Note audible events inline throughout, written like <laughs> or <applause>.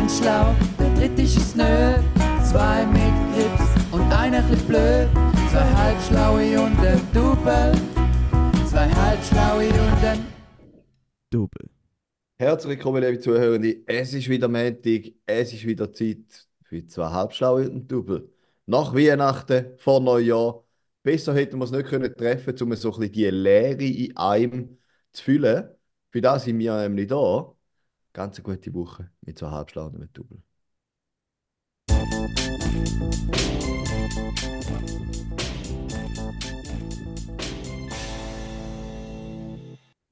sind schlau, der dritte ist nö. Zwei mit Grips und einer bisschen blöd. Zwei halbschlaue und ein Double. Zwei halbschlaue und ein Double. Herzlich willkommen, liebe Zuhörende. Es ist wieder Montag, es ist wieder Zeit für zwei Halbschlaue und ein Double. Nach Weihnachten, vor Neujahr. Besser hätten wir es nicht können treffen, um so ein bisschen die Leere in einem zu füllen. Für das sind wir nämlich da. Ganz eine gute Woche mit zwei Halbschlauen und einem Double.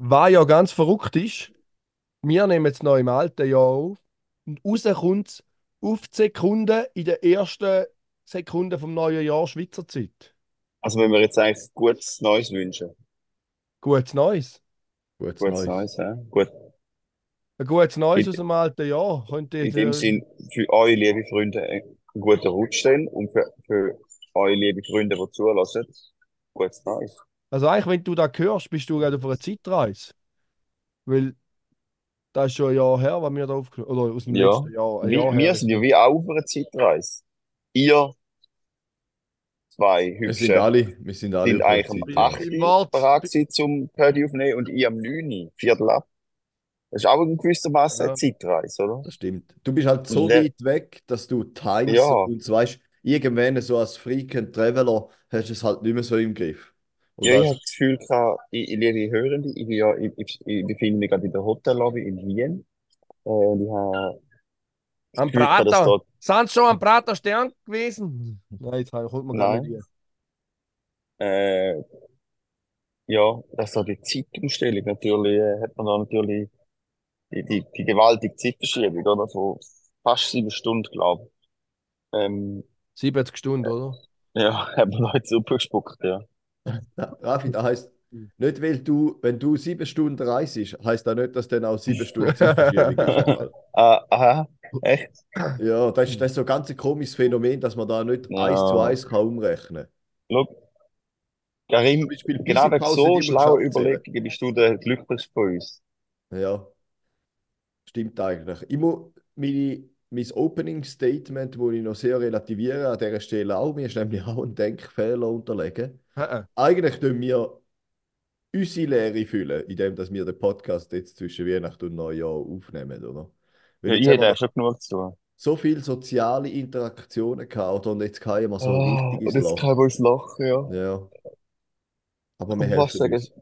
Was ja ganz verrückt ist, wir nehmen jetzt noch im alten Jahr auf und raus kommt es auf die Sekunde in der ersten Sekunde vom neuen Jahr Schweizer Zeit. Also wenn wir jetzt eigentlich gutes Neues wünschen. Gutes Neues. Gutes Gutes Neues. Neues, ja. Gut. Ein gutes Neues In- aus dem alten Jahr. Könnte In dem Sinn, für euch, liebe Freunde, einen guten Rutsch dann und für, für euch, liebe Freunde, die zulassen, gutes Neues. Also eigentlich, wenn du das hörst, bist du gerade auf einer Zeitreise. Weil das ist schon ein Jahr her, was wir da aufgenommen Oder aus dem Ja. letzten Jahr. Ein Wir, Jahr wir her sind ja wie auch auf einer Zeitreise. Ihr zwei Wir sind Hübschen alle, wir sind alle sind eigentlich der Zeit. 8 Im Uhr Wort- bereit zum Party aufnehmen und ich am 9 Uhr, Viertel ab. Das ist auch in gewisser Maße Ja. eine Zeitreise, oder? Das stimmt. Du bist halt so Le- weit weg, dass du Time Ja. und weißt, irgendwann so als Frequent Traveler hast du es halt nicht mehr so im Griff. Und Ja, ich das- habe das Gefühl gehabt, ich, ich liebe Hörende, ich, bin ja, ich, ich, ich befinde mich gerade in der Hotellobby in Wien. Und ich habe das Am Gefühl Prater. dort, Sind schon am Prater Stern gewesen? Nein, jetzt kommt man gar nicht äh, ja, dass da die Zeitumstellung natürlich, äh, hat man da natürlich die, die, die gewaltige Zeitverschiebung, oder? Von fast sieben Stunden, glaube ich. Ähm, 70 Stunden, oder? ja, hat man da jetzt gespuckt, ja. Ja, Raffi, das heisst, nicht weil du, wenn du sieben Stunden reist, heisst das nicht, dass dann auch sieben Stunden Zeitverschiebung ist. <laughs> Ah, aha, echt? Ja, das ist, das ist so ein ganz komisches Phänomen, dass man da nicht Ja. eins zu eins kann umrechnen Schau, Karim, genau wegen so schlauen abzählen. Überlegungen bist du der glücklichste von uns. Ja, stimmt eigentlich. Ich muss meine, mein Opening Statement, wo ich noch sehr relativiere, an dieser Stelle auch, mir ist nämlich auch ein Denkfehler unterlegen. Äh, Eigentlich tun wir unsere Lehre füllen, indem dass wir den Podcast jetzt zwischen Weihnachten und Neujahr aufnehmen, oder? Weil Ja, jetzt ich hätte schon genug zu tun. so viele soziale Interaktionen gehabt, oder? Und jetzt kann ich mal so Ah, richtig und ins jetzt Loch. kann ich lachen, ja. Ja. Aber wir helfen sagen, es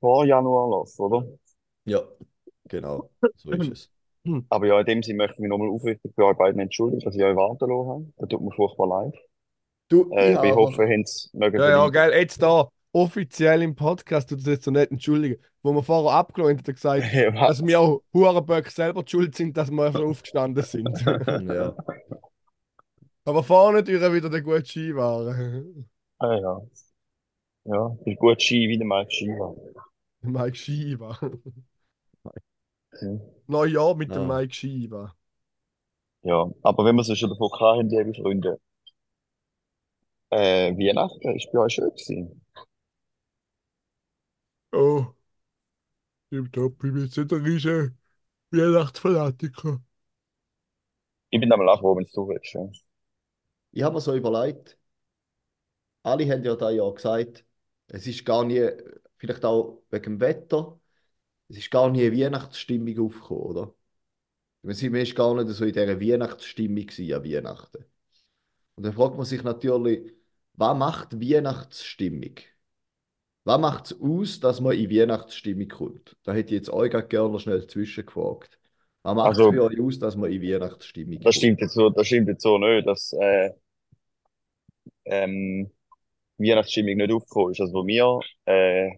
vor Januar los, oder? Ja, genau. So ist es. Aber ja, in dem Sinne möchte ich mich nochmal aufrichtig bei euch beiden entschuldigen, dass ich euch warten lassen habe. Das tut mir furchtbar leid. Du, Äh, ich aber ich hoffe, ihr habt es mögen Ja, ja, geil. Jetzt da offiziell im Podcast, du das jetzt so nicht entschuldigen, wo wir vorher abgelehnt hat, er gesagt, Ja, <laughs> was? dass wir auch Hurenböck selber schuld sind, dass wir einfach aufgestanden sind. <laughs> Ja. Aber vorne durch wieder der gute Skiware. Ah, ja. Ja, ich bin gut Ski, wie der Mike Ski war. Mike Shiva. Hm. Neujahr mit dem Ah. Mike Shiva. Ja, aber wenn wir es schon davon hatten, liebe Freunde, äh, Weihnachten ist bei euch schön gewesen. Oh. Tipptopp, ich bin jetzt nicht ein riesen Weihnachtsfanatiker. Ich bin auch froh, wenn es du willst. Ja. Ich habe mir so überlegt, alle haben ja da ja gesagt, es ist gar nie, vielleicht auch wegen dem Wetter, es ist gar nie eine Weihnachtsstimmung aufgekommen, oder? Man sind- gar nicht so in dieser Weihnachtsstimmung an Weihnachten. Und dann fragt man sich natürlich, was macht Weihnachtsstimmung? Was macht es aus, dass man in Weihnachtsstimmung kommt? Da hätte ich jetzt euch gerne noch schnell zwischengefragt. Was macht es Also- für euch aus, dass man in Weihnachtsstimmung Das kommt? stimmt jetzt so, das stimmt jetzt so nicht, dass äh, ähm, Weihnachtsstimmung nicht aufgekommen ist. Also, wo wir äh,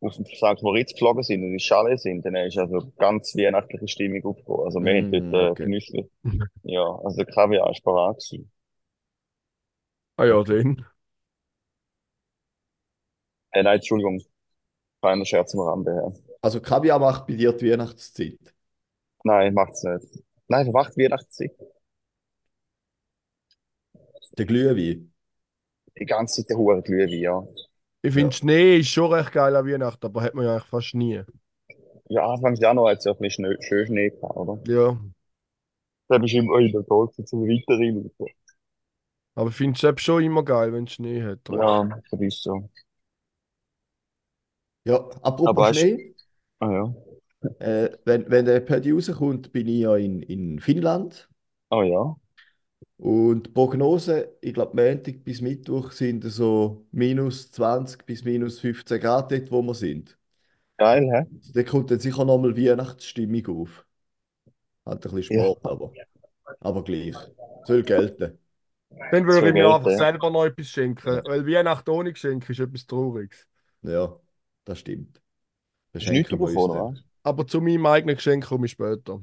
auf den St. Moritz geflogen sind und in Chalet sind, dann ist also ganz weihnachtliche Stimmung aufgekommen. Also, wir haben Mm, dort äh, okay. genüsslich. Ja, also der Kaviar ist parat gewesen. Ah ja, dann. Äh, nein, Entschuldigung. Kleiner Scherz am Rande, ja. Also Kaviar macht bei dir die Weihnachtszeit. Nein, macht's nicht. Nein, wer macht Weihnachtszeit? Der Glühwein. Die ganze Zeit der hohe Glühwein, ja. Ich finde, Schnee ist schon recht geil an Weihnachten, aber hat man ja eigentlich fast nie. Ja, Anfang Januar hat es ja ein bisschen Schnee, schön Schnee gehabt, oder? Ja. Da bist du immer in der Golf zum Weiterrein. Aber findest du es schon immer geil, wenn es Schnee hat? oder? Ja, das ist so. Ja, Aber apropos hast- Schnee, Ah ja. äh, wenn, wenn der Paddy rauskommt, bin ich ja in, in Finnland. Ah ja. Und die Prognose, ich glaube, Montag bis Mittwoch sind so minus 20 bis minus 15 Grad dort, wo wir sind. Geil, hä? Also, da kommt dann sicher nochmal Weihnachtsstimmung auf. Hat ein bisschen Ja. Sport, aber, aber gleich. Soll gelten. Dann würde ich mir geht, einfach ja. selber noch etwas schenken. Weil Weihnachten ohne Geschenk ist etwas Trauriges. Ja, das stimmt. Nichts wir uns bekommen, dann. oder? Aber zu meinem eigenen Geschenk komme ich später.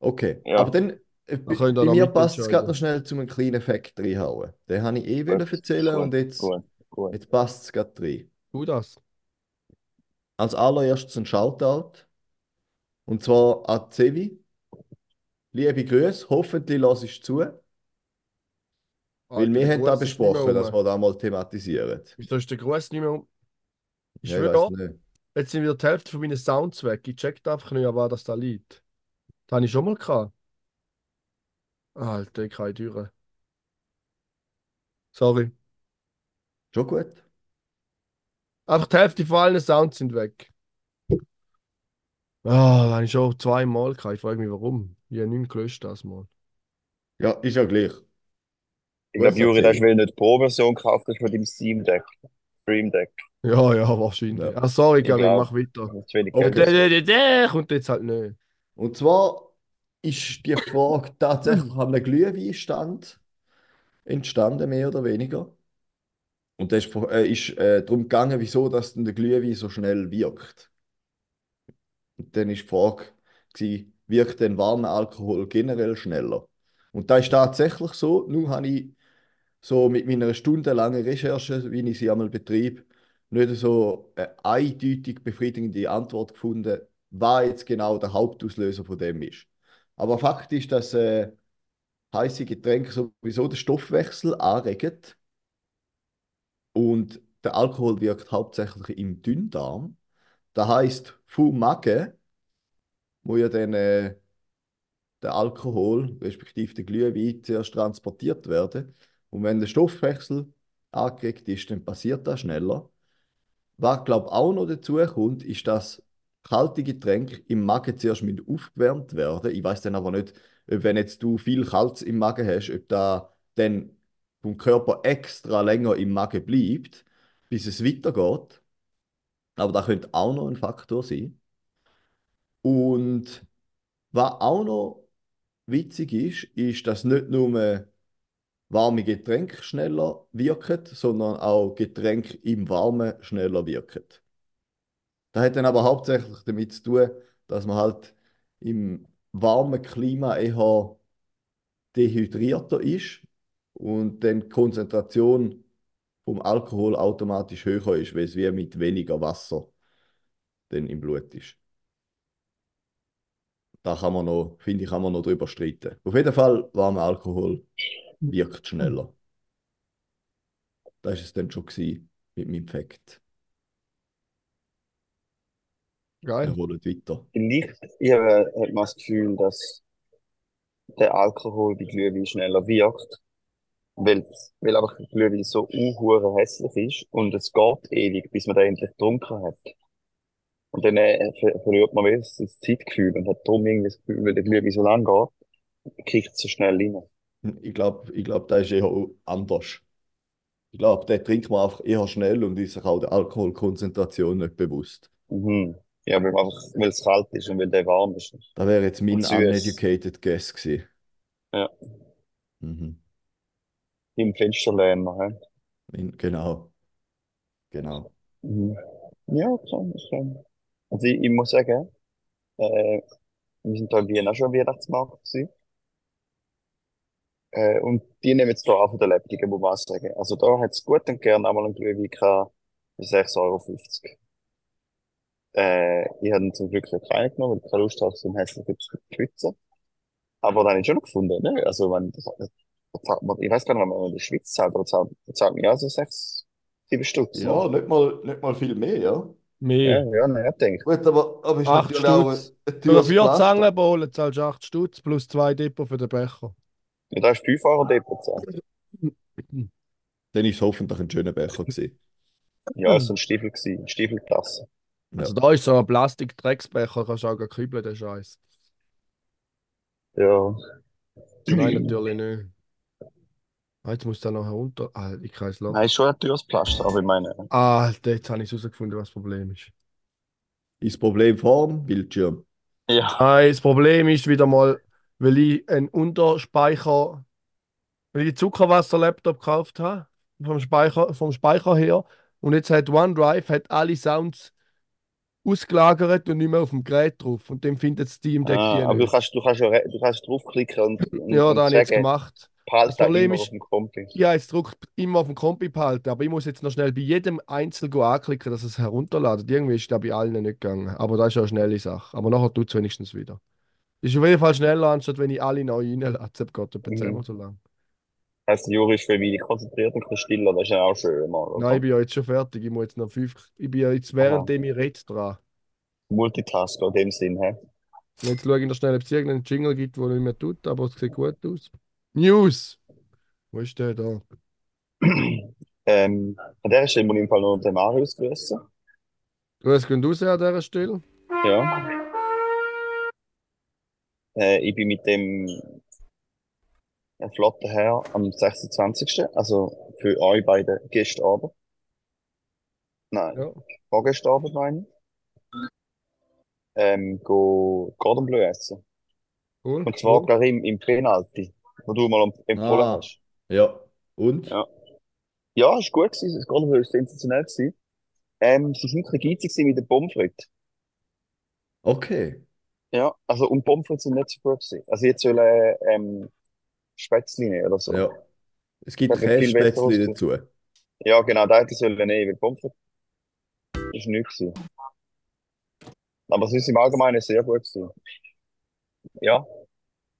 Okay, Ja. aber dann, bei, bei mir passt es gerade noch schnell zu einem kleinen Fact reinhauen. Den habe ich eh wollen erzählen Gut, und jetzt, Gut, gut. jetzt passt es gerade rein. Du das? Als allererstes ein Shoutout. Und zwar an Zevi. Liebe Grüße, hoffentlich hörst du zu, weil Alter, wir haben da besprochen, dass wir das mal thematisieren. Wieso ist der Gruß nicht mehr um? Ich Ja, ich schwöre, weiß nicht. jetzt sind wieder die Hälfte von meinen Sounds weg. Ich check einfach nicht, an was das da liegt. Das habe ich schon mal gehabt. Alter, keine Türe. Sorry. Schon gut. Einfach die Hälfte von allen Sounds sind weg. Ah, habe ich schon zweimal gehabt. Ich frage mich, warum. Ich habe nichts gelöscht das Mal. Ja, ist ja gleich. Ich glaube, Juri, das du nicht die Pro-Version gekauft hast von deinem Steam Deck. Stream Deck. Ja, ja, wahrscheinlich. Ja. Ah, sorry, Ich Karin, mach weiter. Kommt jetzt halt nicht. Und zwar ist die Frage tatsächlich an einem Glühweinstand entstanden, mehr oder weniger. Und das ist, äh, ist äh, darum gegangen, wieso dass denn der Glühwein so schnell wirkt. Und dann ist die Frage, gewesen, wirkt denn warmer Alkohol generell schneller? Und das ist tatsächlich so. Nun habe ich so mit meiner stundenlangen Recherche, wie ich sie einmal betrieb, nicht so eine eindeutig befriedigende Antwort gefunden, was jetzt genau der Hauptauslöser von dem ist. Aber Fakt ist, dass äh, heiße Getränke sowieso den Stoffwechsel anregen und der Alkohol wirkt hauptsächlich im Dünndarm. Das heißt, vom Magen muss ja dann äh, der Alkohol, respektive der Glühwein, zuerst transportiert werden. Und wenn der Stoffwechsel angeregt ist, dann passiert das schneller. Was, glaube auch noch dazu kommt, ist, dass kalte Getränke im Magen zuerst mit aufgewärmt werden. Ich weiß dann aber nicht, wenn jetzt du viel Kaltes im Magen hast, ob da dann vom Körper extra länger im Magen bleibt, bis es weitergeht. Aber das könnte auch noch ein Faktor sein. Und was auch noch witzig ist, ist, dass nicht nur warme Getränke schneller wirken, sondern auch Getränke im Warmen schneller wirken. Das hat dann aber hauptsächlich damit zu tun, dass man halt im warmen Klima eher dehydrierter ist und dann die Konzentration vom Alkohol automatisch höher ist, weil es wie mit weniger Wasser dann im Blut ist. Da kann man noch, finde ich, kann man noch drüber streiten. Auf jeden Fall, warmer Alkohol wirkt schneller. Das war es dann schon mit meinem Fakt. Wir Geil. holen weiter. Vielleicht ich habe, hat man das Gefühl, dass der Alkohol bei Glühwein schneller wirkt. Weil, weil einfach der Glühwein so unhure hässlich ist und es geht ewig, bis man den endlich getrunken hat. Und dann äh, ver verliert man wieder das Zeitgefühl und hat darum irgendwie das Gefühl, weil der Glühwein so lang geht, kriegt es so schnell rein. Ich glaube, ich glaub, das ist eher anders. Ich glaube, den trinkt man einfach eher schnell und ist sich auch der Alkoholkonzentration nicht bewusst. Mhm. Ja, weil, einfach, weil es kalt ist und weil der warm ist. Das wäre jetzt mein uneducated guess gewesen. Ja. Mhm. Im Fensterländer, hä? In, genau. Genau. Mhm. Ja, okay, okay. Also ich, ich muss sagen, äh, wir sind da in Wien auch schon am Weihnachtsmarkt gewesen. Äh, und die nehmen jetzt da auch von der Lebedigen, muss man auch sagen. Also da hat's gut und gern einmal einen Glühwein gehabt für 6,50 Euro. Äh, ich habe ihn zum Glück nicht reingenommen, weil ich keine Lust hatte, so ein hässliches zu schwitzen. Aber dann habe ich schon noch gefunden, ne? Also wenn, ich weiß gar nicht, wenn man in der Schweiz zahlt, aber zahlt, zahlt man ja so 6, 7 Stutz. Ja, nicht mal, nicht mal viel mehr, ja. Ja, Mehr. ja, nein, ich denke. Gut, aber, aber ist 8 natürlich auch ein, Für vier. Zangenbowlen zahlst du 8 Stutz plus 2 Depot für den Becher. Ja, da ist 5 Euro Depot gezahlt. Dann ist es hoffentlich ein schöner Becher gewesen. Ja, es war ein Stiefel, gewesen, eine Stiefelklasse. Also da ist so ein Plastik-Drecksbecher, kannst du auch gar kübeln, der Scheiß. Ja. Nein, natürlich nicht. Ah, jetzt muss da noch herunter. Ah, ich kann es lassen. Nein, ist schon ein teures Pflaster, aber ich meine, Ah, jetzt habe ich herausgefunden, was das Problem ist. Ist das Problem vor dem Bildschirm? ja. Nein, das Problem ist wieder mal, weil ich einen Unterspeicher, weil ich einen Zuckerwasser-Laptop gekauft habe, vom Speicher, vom Speicher her, und jetzt hat OneDrive hat alle Sounds ausgelagert und nicht mehr auf dem Gerät drauf. Und dem findet Steam Deck Ah, die aber du kannst, du kannst, ja, du kannst draufklicken und, <laughs> und, Ja, und da habe ich jetzt gemacht. Das da Problem immer ist-. Ja, jetzt drückt immer auf dem Kompi behalten, aber ich muss jetzt noch schnell bei jedem Einzel anklicken, dass es herunterladet. Irgendwie ist das bei allen nicht gegangen. Aber das ist ja eine schnelle Sache. Aber nachher tut es wenigstens wieder. Ist auf jeden Fall schneller, anstatt wenn ich alle neu reinlade. Das geht etwa Mhm. zehnmal so lang. Heißt, Juri ist für wenig konzentriert und bisschen stiller, das ist ja auch schön, mal, oder? Nein, ich bin ja jetzt schon fertig. Ich muss jetzt noch fünf. Ich bin ja jetzt währenddem ich rede dran. Multitasker in dem Sinn, hä? Und jetzt schaue ich noch schnell, ob es irgendeinen Jingle gibt, der nicht mehr tut, aber es sieht gut aus. News! Wo ist der da? <clears throat> Ähm, an der Stelle muss ich im Fall noch den Marius grüßen. Grüß gehen raus an dieser Stelle. Ja. Äh, ich bin mit dem äh, flotten Herr am 26. Also für euch beide gestern Abend. Nein, Ja. vorgestern Abend meine ich. Ähm, go Cordon Bleu essen. Cool. Und zwar cool. gerade im, im Penalty, wo du mal empfohlen Ah. hast. Ja. Und? Ja. Ja, ist gut gewesen. Das Cordon Bleu ist sensationell gewesen. Ähm, sie sind ein bisschen geizig mit den Pommes frites. Okay. Ja, also und Pommes frites sind nicht so gut gewesen. Also jetzt sollen ähm, Spätzle nehmen oder so. Ja. Es gibt aussehen. dazu. Ja, genau, da hätte ich sollen nehmen, weil Pommes ist nichts. Aber es ist im Allgemeinen sehr gut gewesen. Ja.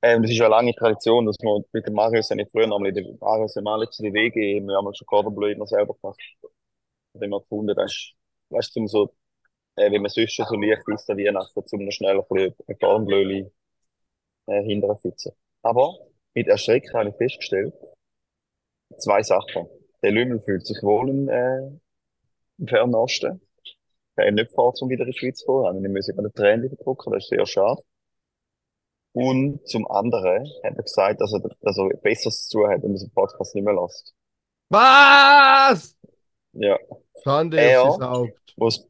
Ähm, das ist ja eine lange Tradition, dass wir mit dem Marius, ja nicht früher einmal in der Marius im Alex in die Wege, haben wir haben schon Cordon Bleu immer selber gemacht. Und wir gefunden, das ist, weißt du, so, äh, wenn man sonst schon so leicht ist, an Weihnachten, zum noch schnell ein bisschen ein Bleu äh, hinterfitzen. Aber mit Erschrecken habe ich festgestellt, zwei Sachen. Der Lümmel fühlt sich wohl in, äh, im Fernen Osten. Er hat nicht vor, um wieder in die Schweiz zu kommen. Wir müssen eine Träne drucken, das ist sehr schade. Und zum anderen hat er gesagt, dass er, dass er Besseres zu tun hat und diesen Podcast nicht mehr lässt. Was? Ja. Schande Er- auf sein Haupt. Wo es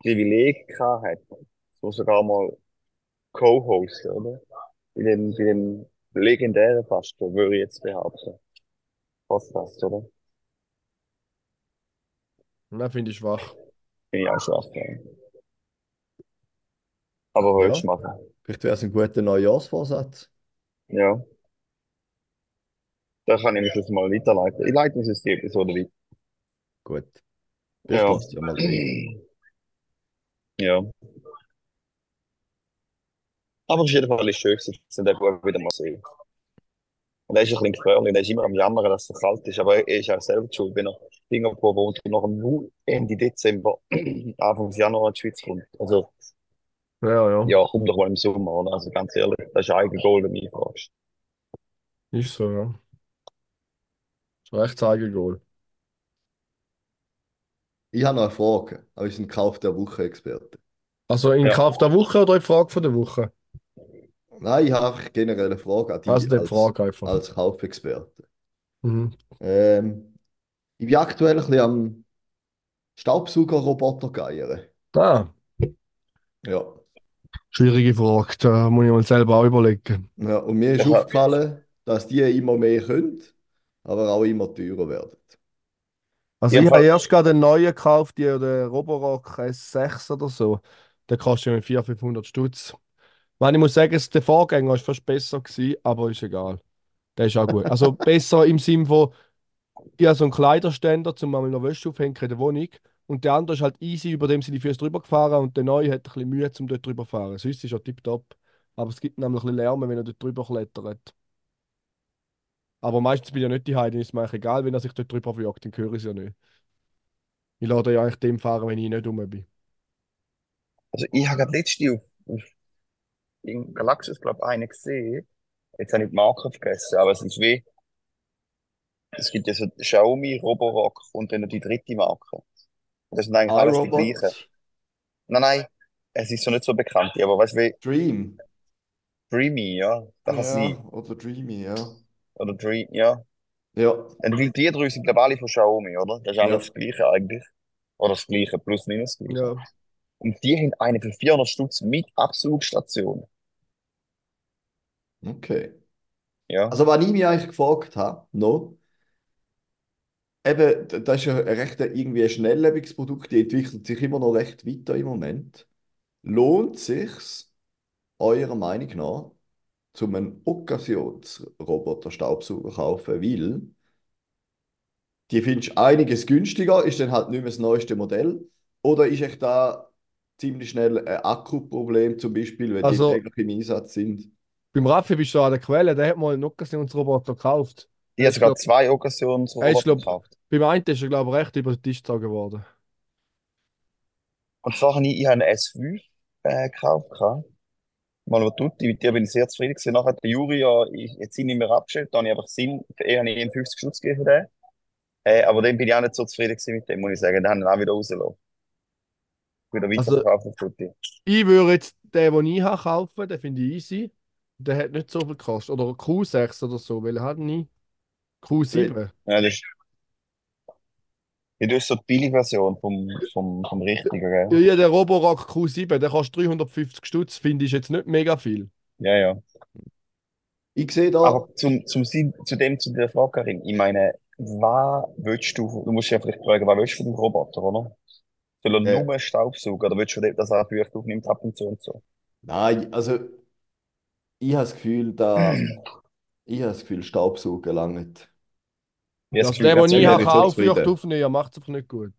Privileg gehabt hat, so sogar mal Co-Hosten, oder? Bei dem, bei dem legendären fast, würde ich jetzt behaupten. Podcast, oder? Das finde ich schwach. Bin ich auch schwach. Ja. Aber willst du machen? Vielleicht wäre es ein guter Neujahrsvorsatz. Ja. Da kann ich mich jetzt mal weiterleiten. Ich leite uns jetzt die Episode weiter. Gut. Vielleicht Ja. passt ja mal rein. Ja. Aber auf jeden Fall ist es schön, gewesen, dass ich den Bub wieder mal sehen. Und er ist ein bisschen gefährlich, er ist immer am Jammern, dass es so kalt ist, aber er ist auch selber schuld, wenn er in Singapur wohnt und noch am Ende Dezember, <clears throat> Anfang Januar in die Schweiz kommt. Also, Ja, ja. ja, komm doch mal im Sommer, oder? Also ganz ehrlich, das ist ein Eigengoal, wenn du mich fragst. Ist so, ja. Ist ein echtes Eigengoal. Ich habe noch eine Frage, aber ich bin Kauf der Woche-Experte. Also in Ja. Kauf der Woche oder in Frage von der Woche? Nein, ich habe generell eine Frage an dich Also die als, Frage einfach. als Kaufexperte. Mhm. Ähm, ich bin aktuell ein bisschen am Staubsaugerroboter geiern. Ah, Ja. schwierige Frage. Da muss ich mal selber auch überlegen. ja. Und mir ist Ja. aufgefallen, dass die immer mehr können, aber auch immer teurer werden. Also Ja, ich habe erst gerade einen neuen gekauft, die, den Roborock S6 oder so. Der kostet ja 400, 500 Stutz. Ich meine, ich muss sagen, es- der Vorgänger war fast besser gewesen, aber ist egal. Der ist auch gut. Also <laughs> besser im Sinn von, ich habe so einen Kleiderständer, zum mal noch Wäsche aufhängen in der Wohnung. Und der andere ist halt easy, über dem sind die Füße drüber gefahren und der neue hat ein bisschen Mühe, um dort drüber zu fahren. Sonst ist er tipptopp. Aber es gibt nämlich ein bisschen Lärm, wenn er dort drüber klettert. Aber meistens bin ich ja nicht die dann ist mir eigentlich egal, wenn er sich dort drüber verjagt, dann höre ich es ja nicht. Ich lade ja eigentlich dem fahren, wenn ich nicht rum bin. Also ich habe gerade letztens auf, auf in Galaxus, glaube ich, einen gesehen. Jetzt habe ich die Marke vergessen, aber es ist wie, es gibt ja so Xiaomi, Roborock und dann noch die dritte Marke. Das sind eigentlich alles die gleichen. Nein, nein, es ist so nicht so bekannt, aber weißt du, wie Dream. Dreamy, ja, das Ja, sein. oder Dreamy, ja. Oder Dream, ja. Ja, Und weil die drei sind, glaube ich, alle von Xiaomi, oder? Das ist Ja. alles das Gleiche eigentlich. Oder das Gleiche, plus minus das Gleiche. Ja. Und die haben eine für 400 Stutz mit Abzugstation. Okay. Ja. Also, was ich mich eigentlich gefragt habe, noch, eben, das ist ja ein recht irgendwie ein schnelllebiges Produkt, die entwickelt sich immer noch recht weiter im Moment. Lohnt sich's eurer Meinung nach, zum einen Occasionsroboter-Staubsauger kaufen, weil die findest du einiges günstiger, ist dann halt nicht mehr das neueste Modell, oder ist echt da ziemlich schnell ein Akkuproblem, zum Beispiel, wenn Also- die täglich im Einsatz sind? Beim Raffi bist du an der Quelle, der hat mal einen Occasionsroboter gekauft. Ich habe sogar zwei Occasionsroboter gekauft. Beim einen ist er, glaube ich, recht über den Tisch gezogen worden. Und zwar habe ich, ich habe einen S5 äh, gekauft. Mal was tut, mit dir bin ich sehr zufrieden gewesen. Nachher hat der Juri ja ich, jetzt ihn nicht mehr abgestellt, da habe ich einfach Sinn, für ihn habe ich ihm 50 Stutz gegeben für den. Äh, aber dann bin ich auch nicht so zufrieden gewesen mit dem, muss ich sagen. Den habe ich auch wieder rausgelassen. Wieder Also- weiterverkauft auf Tutti. Ich würde jetzt den, den ich habe, kaufen, den finde ich easy. Der hat nicht so viel gekostet. Oder Q6 oder so, weil er hat nie Q7. Ja, das ist, ja, das ist so die Billigversion vom, vom, vom richtigen, gell? Ja, ja, der Roborock Q7, der kostet 350 Stutz, finde ich jetzt nicht mega viel. Ja, ja. Ich sehe da, Aber zum, zum Sinn, zu dem, zu der Frage, Karin, ich meine, was willst du, du musst ja vielleicht fragen, was willst du von dem Roboter, oder? Soll er Ja. nur Staubsaugen, oder willst du, dass er Feucht aufnimmt ab und zu und so? nein, also ich habe das Gefühl, da, ich habe das Gefühl, Staubsaugen langt. Ich habe das der, Gefühl, ich bin habe, ich so kaufe, zufrieden. ich aufnehmen, ja, macht es einfach nicht gut.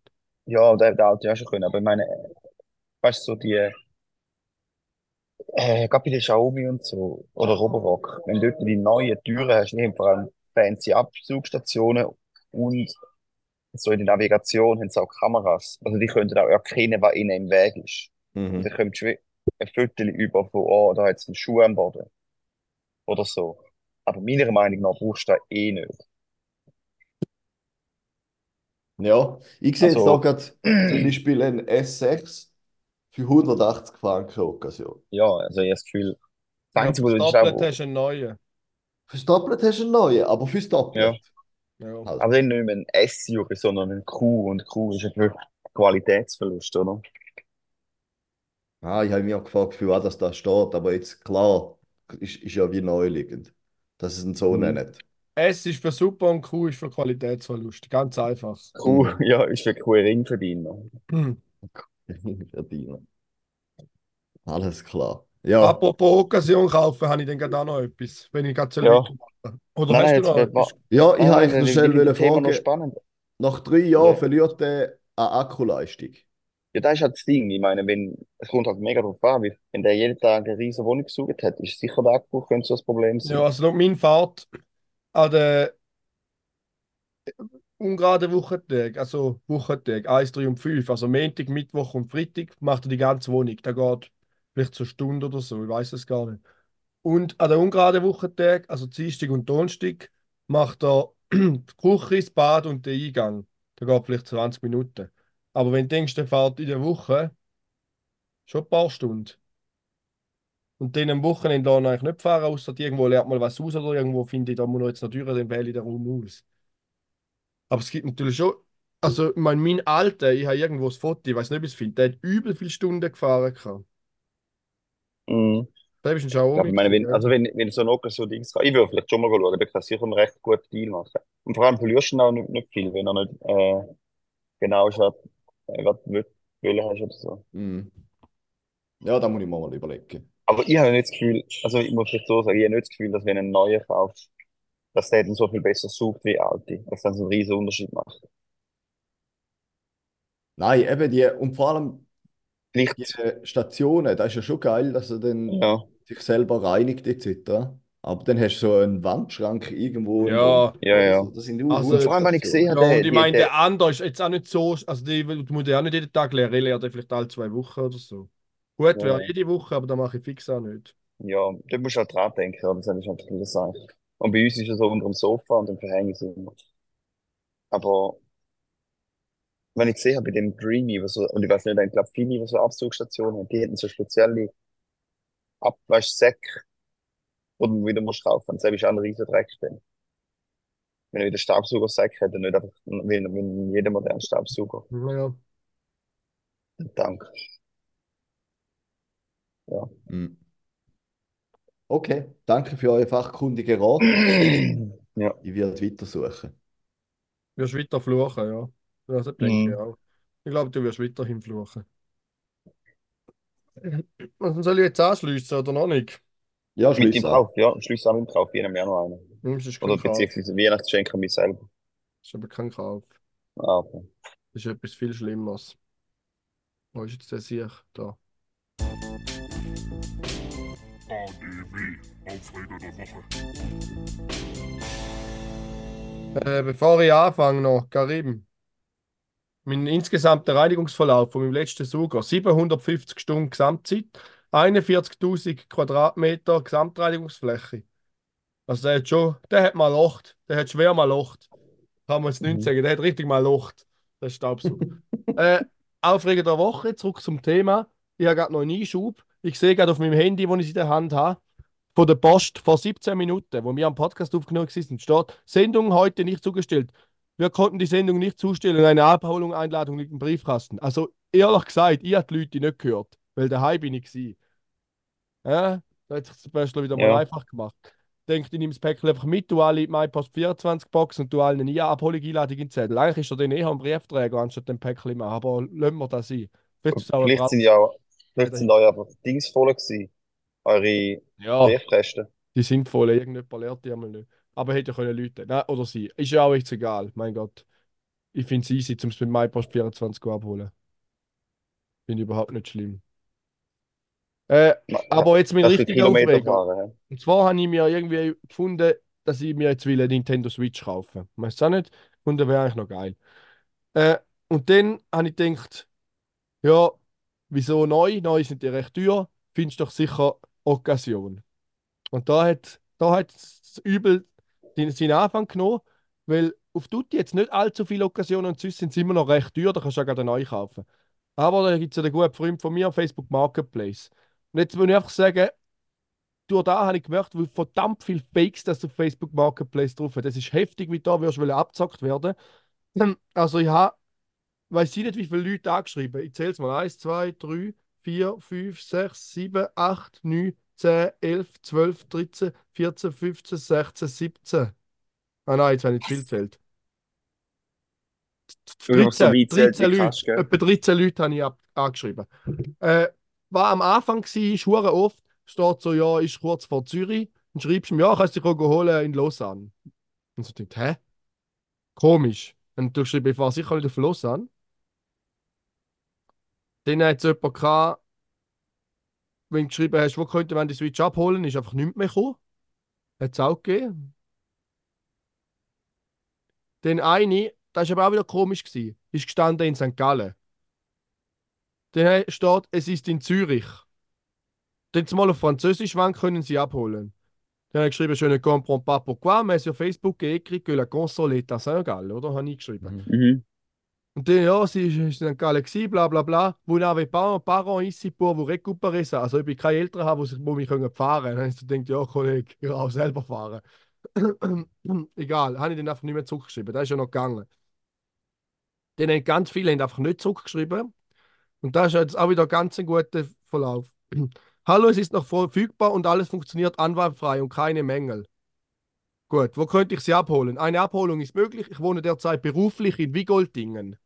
Ja, der, der alte ja schon können, aber ich meine, weißt du, so die, äh, gerade bei den Xiaomi und so, oder Roborock, wenn du dort die neuen Türen hast, die haben vor allem fancy Abzugstationen und so in der Navigation haben sie auch Kameras. Also die können auch erkennen, was ihnen im Weg ist. Und Mhm. dann kommt schon ein Foto über von, oh, da hat es einen Schuh am Boden. Oder so. Aber meiner Meinung nach brauchst du das eh nicht. Ja, ich sehe jetzt Also- da gerade zum Beispiel einen S6 für 180 Franken Occasion. Ja, also ich habe das Gefühl, das Ja, Einzige, was du ist Doppelt auch, hast du einen neuen. Fürs Doppelt hast du einen neuen, aber fürs Doppelt. Ja. Also, aber dann nicht mehr ein S-Juri, sondern ein Q. Und Q ist ein Qualitätsverlust, oder? Ah, ich habe mich auch gefragt, für was das da steht, aber jetzt klar, ist, ist ja wie neu liegend, dass es ihn so Mhm. nennen. S ist für Super und Q ist für Qualitätsverlust. Ganz einfach. Q, <laughs> ja, ist für Q ein Ringverdiener. <laughs> Verdiener. Alles klar. Ja, Apropos Occasion kaufen, habe ich dann gerade auch noch etwas, wenn ich gerade Ja. weitermache. Oder Nein, nein, du noch etwas? ja ich Ah, habe eigentlich noch ist schnell das wollen Thema noch spannend. nach drei Jahren Ja. verliert der an Akkuleistung. Ja, das ist halt das Ding. Ich meine, wenn, es kommt halt mega drauf an, wenn der jeden Tag eine riesige Wohnung gesucht hat, ist sicher der Akku könnte so ein Problem sein. Ja, also laut mein Fahrt an den ungeraden Wochentag, also Wochentag 1, 3 und 5, also Montag, Mittwoch und Freitag, macht er die ganze Wohnung. Da geht vielleicht so eine Stunde oder so, ich weiß es gar nicht. Und an den ungeraden Wochentag, also Dienstag und Donnerstag, macht er <clears throat> die Küche, das Bad und den Eingang. Da geht vielleicht 20 Minuten. Aber wenn du denkst, der fährt in der Woche schon ein paar Stunden. Und dann am Wochenende wir eigentlich nicht fahren, außer irgendwo lernt mal was aus oder irgendwo finde ich, da muss noch jetzt noch Türen, dann wähle ich den Raum aus. Aber es gibt natürlich schon, also ich meine, mein Alter, ich habe irgendwo das Foto, ich weiß nicht, ob ich es finde, der hat übel viele Stunden gefahren. gehabt. Mhm. Da bist du schon Ja, auch aber ich meine, wenn, also wenn, wenn so noch so Dings kann, ich würde vielleicht schon mal schauen, da kann sicher einen recht guten Deal machen. Und vor allem verlierst du auch nicht, nicht viel, wenn er nicht äh, genau schaut, was du wollen hast oder so. Mhm. Ja, da muss ich mir mal überlegen. Aber ich habe nicht das Gefühl, also ich muss vielleicht so sagen, ich habe nicht das Gefühl, dass wenn ein neuer kauft, dass der dann so viel besser sucht wie alte. Dass das einen riesen Unterschied macht. Nein, eben die, und vor allem die Vielleicht, Stationen, das ist ja schon geil, dass er dann ja, sich selber reinigt etc. Aber dann hast du so einen Wandschrank irgendwo. in Ja. der- Ja, ja. Also, das sind auch Also, vor allem, wenn ich gesehen Ja, habe, und die- ich meine, der andere ist jetzt auch nicht so, also die, du musst ja auch nicht jeden Tag lernen, ich lerne vielleicht alle zwei Wochen oder so. Gut, Ja. wäre jede Woche, aber da mache ich fix auch nicht. Ja, da musst du halt dran denken, aber das ist einfach wieder sein. Und bei uns ist es so unter dem Sofa und dann verhängen sie immer. Aber wenn ich gesehen habe, bei dem Dreamy, was so, und ich weiß nicht, ich glaube, viele, die so Abzugstationen haben, die hätten so spezielle Abwaschsäcke, wo du wieder musst kaufen. Das ist auch ein riesen Dreck dann. Wenn ich wieder Staubsaugersäcke hätte, nicht einfach wie, wie in jedem modernen Staubsauger. Ja. Dank. Mhm. Okay, danke für euren fachkundigen Rat. <clears throat> Ja. Ich werde weitersuchen. Du wirst weiter fluchen, ja. Ja, das denke ich Mhm. auch. Ich glaube, du wirst weiterhin fluchen. <clears throat> Was soll ich jetzt anschliessen oder noch nicht? Ja, Mit schließ dem ab. Kauf, ja. Schließ auch mit dem Kauf, jedem Jahr noch einen. Das ist Oder kein Kauf. beziehungsweise Weihnachtsgeschenk an mich selber. Das ist aber kein Kauf. Ah, okay. Das ist etwas viel Schlimmeres. Wo ist jetzt der Sieg? Da. ADW, Aufreger der Woche. Äh, bevor ich anfange noch, Karim. Mein insgesamter Reinigungsverlauf von meinem letzten Sucher, 750 Stunden Gesamtzeit, 41.000 Quadratmeter Gesamtreinigungsfläche. Also der hat schon, der hat mal Locht, der hat schwer mal Locht. Kann man jetzt nicht Mhm. sagen, der hat richtig mal Locht, der Staubsauger. <laughs> äh, Aufreger der Woche, zurück zum Thema. Ich habe gerade noch einen Einschub. Ich sehe gerade auf meinem Handy, wo ich es in der Hand habe, von der Post vor 17 Minuten, wo wir am Podcast aufgenommen sind, steht, Sendung heute nicht zugestellt. Wir konnten die Sendung nicht zustellen, eine Abholung, Einladung liegt im Briefkasten. Also ehrlich gesagt, ich habe die Leute nicht gehört, weil daheim bin ich gewesen. Ja, da hat sich das Böschler wieder mal Ja. einfach gemacht. Denkt, ich nehme das Päckchen einfach mit, du alle in die MyPost 24 Box und du allen eine Abholung, Einladung in Zettel. Eigentlich ist er dann eher ein Briefträger anstatt dem Päckchen machen, aber lassen wir das sein. Vielleicht Vielleicht sind ja, vielleicht sind euch einfach Dings voll gewesen. Eure Ja. Briefkästen. Die sind voll, irgendjemand lernt die einmal nicht. Aber hätte ja können Leute. Nein, oder sie. Ist ja auch echt egal, mein Gott. Ich finde es easy, zum es mit MyPost 24 abholen. Finde ich überhaupt nicht schlimm. Äh, aber jetzt mein richtiger Aufreger. fahren, hä? Und zwar habe ich mir irgendwie gefunden, dass ich mir jetzt will eine Nintendo Switch kaufen. Weißt du auch nicht? Und das wäre eigentlich noch geil. Äh, und dann habe ich gedacht, ja, wieso neu? Neu sind die recht teuer. Findest doch sicher Occasion. Und da hat, da hat das Übel seinen Anfang genommen, weil auf Tutti jetzt nicht allzu viele Occasionen und sonst sind sie immer noch recht teuer, da kannst du ja gerade neu kaufen. Aber da gibt es ja den guten Freund von mir, Facebook Marketplace. Und jetzt muss ich einfach sagen, durch da habe ich gemerkt, wie verdammt viel Fakes das auf Facebook Marketplace drauf hat. Das ist heftig, wie da wirst du abgezockt werden. <clears throat> Also ich habe, weiß ich nicht, wie viele Leute angeschrieben. Ich zähle es mal. 1, 2, 3, 4, 5, 6, 7, 8, 9, 10, 11, 12, 13, 14, 15, 16, 17. Ah nein, jetzt habe ich zu viel gezählt. Du noch so 13, weit zählt, 13 wie Leute, etwa 13 Leute habe ich angeschrieben. Äh, was am Anfang war, oft, steht so, ja, ist kurz vor Zürich. Und schreibst ihm, ja, kannst du dich holen in Lausanne. Und so denkt, hä? Komisch. Und du schreibst, ich fahre sicher nicht auf Lausanne. Dann hat es jemanden gehabt, wenn du geschrieben hast, wo könnte man die Switch abholen, ist einfach nichts mehr gekommen. Hat es auch gegeben. Dann eine, das war aber auch wieder komisch, gewesen, ist gestanden in St. Gallen. Dann steht, es ist in Zürich. Dann mal auf Französisch, wann können Sie abholen? Dann habe ich geschrieben, je ne comprends pas pourquoi, mais sur Facebook j'ai écrit que la console est à Saint-Gall, oder? Habe ich geschrieben. Mhm. Und dann, ja, sie ist in St. Gallen gewesen, bla bla bla. Vous n'avez pas un parent ici pour vous récupérer ça. Also, ich bin keine Eltern habe, die mich können fahren können. <laughs> Dann habe ich gedacht, ja, Kollege, ich kann auch selber fahren. <clears throat> Egal, habe ich dann einfach nicht mehr zurückgeschrieben. Das ist ja noch gegangen. Dann haben ganz viele haben einfach nicht zurückgeschrieben. Und das ist jetzt auch wieder ganz ein guter Verlauf. Hallo, es ist noch verfügbar und alles funktioniert anwandfrei und keine Mängel. Gut, wo könnte ich sie abholen? Eine Abholung ist möglich. Ich wohne derzeit beruflich in Wigoldingen.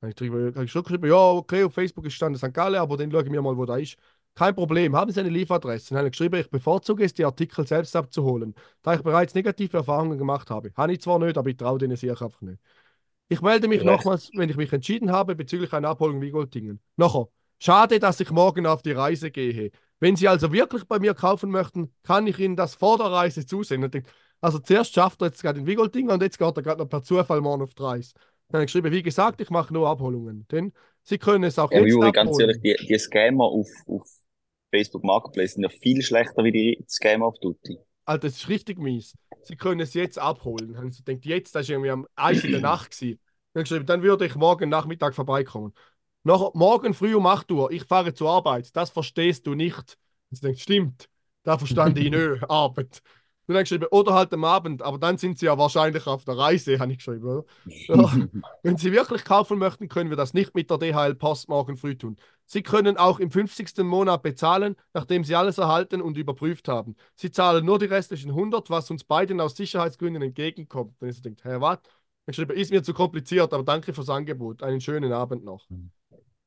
Habe ich, drüber, habe schon geschrieben, ja, okay, auf Facebook ist Stand St. Gallen, aber dann schaue ich mir mal, wo da ist. Kein Problem, haben Sie eine Lieferadresse? Dann habe ich geschrieben, ich bevorzuge es, die Artikel selbst abzuholen, da ich bereits negative Erfahrungen gemacht habe. Habe ich zwar nicht, aber ich traue denen sicher einfach nicht. Ich melde mich Recht. nochmals, wenn ich mich entschieden habe bezüglich einer Abholung in Wigoldingen. Nachher, schade, dass ich morgen auf die Reise gehe. Wenn Sie also wirklich bei mir kaufen möchten, kann ich Ihnen das vor der Reise zusehen. Und ich denk, also zuerst schafft er jetzt gerade in Wigolting und jetzt geht er gerade noch per Zufall morgen auf die Reise. Dann habe ich geschrieben, wie gesagt, ich mache nur Abholungen. Denn Sie können es auch Ja, jetzt Juri, ganz abholen. ehrlich, die, die Scammer auf, auf Facebook Marketplace sind ja viel schlechter wie die Scammer auf Tutti. Alter, das ist richtig mies. Sie können es jetzt abholen. Haben sie gedacht, jetzt, das war irgendwie am 1 in der Nacht. Gewesen. Dann geschrieben, dann würde ich morgen Nachmittag vorbeikommen. Nach, morgen früh um 8 Uhr, ich fahre zur Arbeit. Das verstehst du nicht. Und sie denkt, stimmt, da verstand ich <laughs> nicht, Arbeit. Dann habe ich geschrieben, oder halt am Abend, aber dann sind sie ja wahrscheinlich auf der Reise, habe ich geschrieben. Oder? <laughs> Ja. Wenn Sie wirklich kaufen möchten, können wir das nicht mit der DHL Post morgen früh tun. Sie können auch im 50. Monat bezahlen, nachdem Sie alles erhalten und überprüft haben. Sie zahlen nur die restlichen 100, was uns beiden aus Sicherheitsgründen entgegenkommt. Dann ist sie denkt, hä, was? Ich schreibe, ist mir zu kompliziert, aber danke fürs Angebot. Einen schönen Abend noch.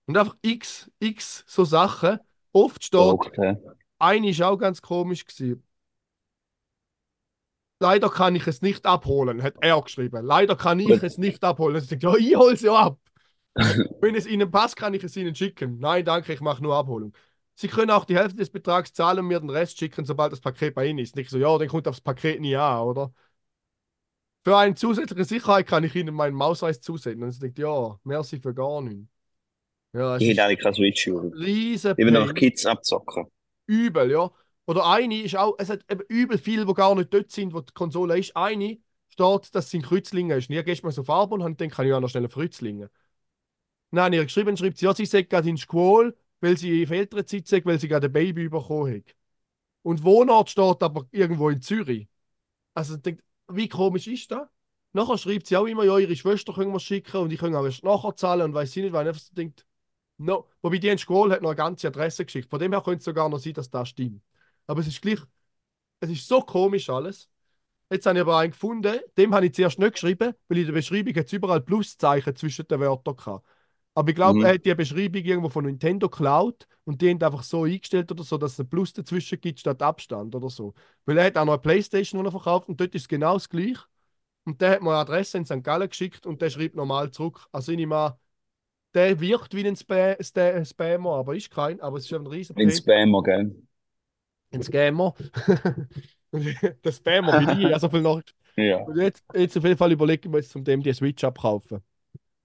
Und einfach x, x so Sachen. Oft steht, Okay. eine ist auch ganz komisch gewesen. Leider kann ich es nicht abholen, hat er geschrieben. Leider kann ich es nicht abholen. Also ich denke, ja, ich hole es ja ab. <laughs> Wenn es Ihnen passt, kann ich es Ihnen schicken. Nein, danke, ich mache nur Abholung. Sie können auch die Hälfte des Betrags zahlen und mir den Rest schicken, sobald das Paket bei Ihnen ist. Nicht so, ja, dann kommt aufs Paket nie an, oder? Für eine zusätzliche Sicherheit kann ich Ihnen meinen Mausreis zusenden. Und sie denkt, ja, merci für gar nichts. Ja, Ich hätte eigentlich keinen Switch, Juri. riesen Ich will noch. Kids abzocken. Übel, ja. Oder eine ist auch, es hat eben übel viele, die gar nicht dort sind, wo die Konsole ist. Eine steht, in Kreuzlingen ist. Und ich gehst mal so Farbe und gedacht, kann ich auch noch schnell auf Kreuzlingen. Dann habe ich ihr geschrieben, schreibt sie, ja, sie sagt gerade in Schule, weil sie auf Elternzeit sagt, weil sie gerade ein Baby bekommen hat. Und Wohnort steht aber irgendwo in Zürich. Also ich denke, wie komisch ist das? Nachher schreibt sie auch immer, ja, ihre Schwester können wir schicken und ich kann auch erst nachher zahlen und weiß sie nicht, weil ich einfach so denkt, no. Wobei die in Schule hat noch eine ganze Adresse geschickt. Von dem her könnte es sogar noch sein, dass das stimmt. Aber es ist gleich, es ist so komisch alles. Jetzt habe ich aber einen gefunden, dem habe ich zuerst nicht geschrieben, weil in der Beschreibung hat es überall Pluszeichen zwischen den Wörtern gehabt. Aber ich glaube, Mhm. er hat die Beschreibung irgendwo von Nintendo geklaut und die haben einfach so eingestellt oder so, dass es ein Plus dazwischen gibt statt Abstand oder so. Weil er hat auch noch eine Playstation die er verkauft und dort ist es genau das gleiche. Und der hat mir eine Adresse in St. Gallen geschickt und der schreibt normal zurück. Also ich nehme an, der wirkt wie ein Spa Sta- Spammer, aber ist kein, aber es ist ein riesen Ein Spammer, gell? Ein Scammer. <laughs> der Spammer bin ich, also viel noch. Ja, Und jetzt, jetzt auf jeden Fall überlegen wir jetzt, zum dem die Switch abkaufen.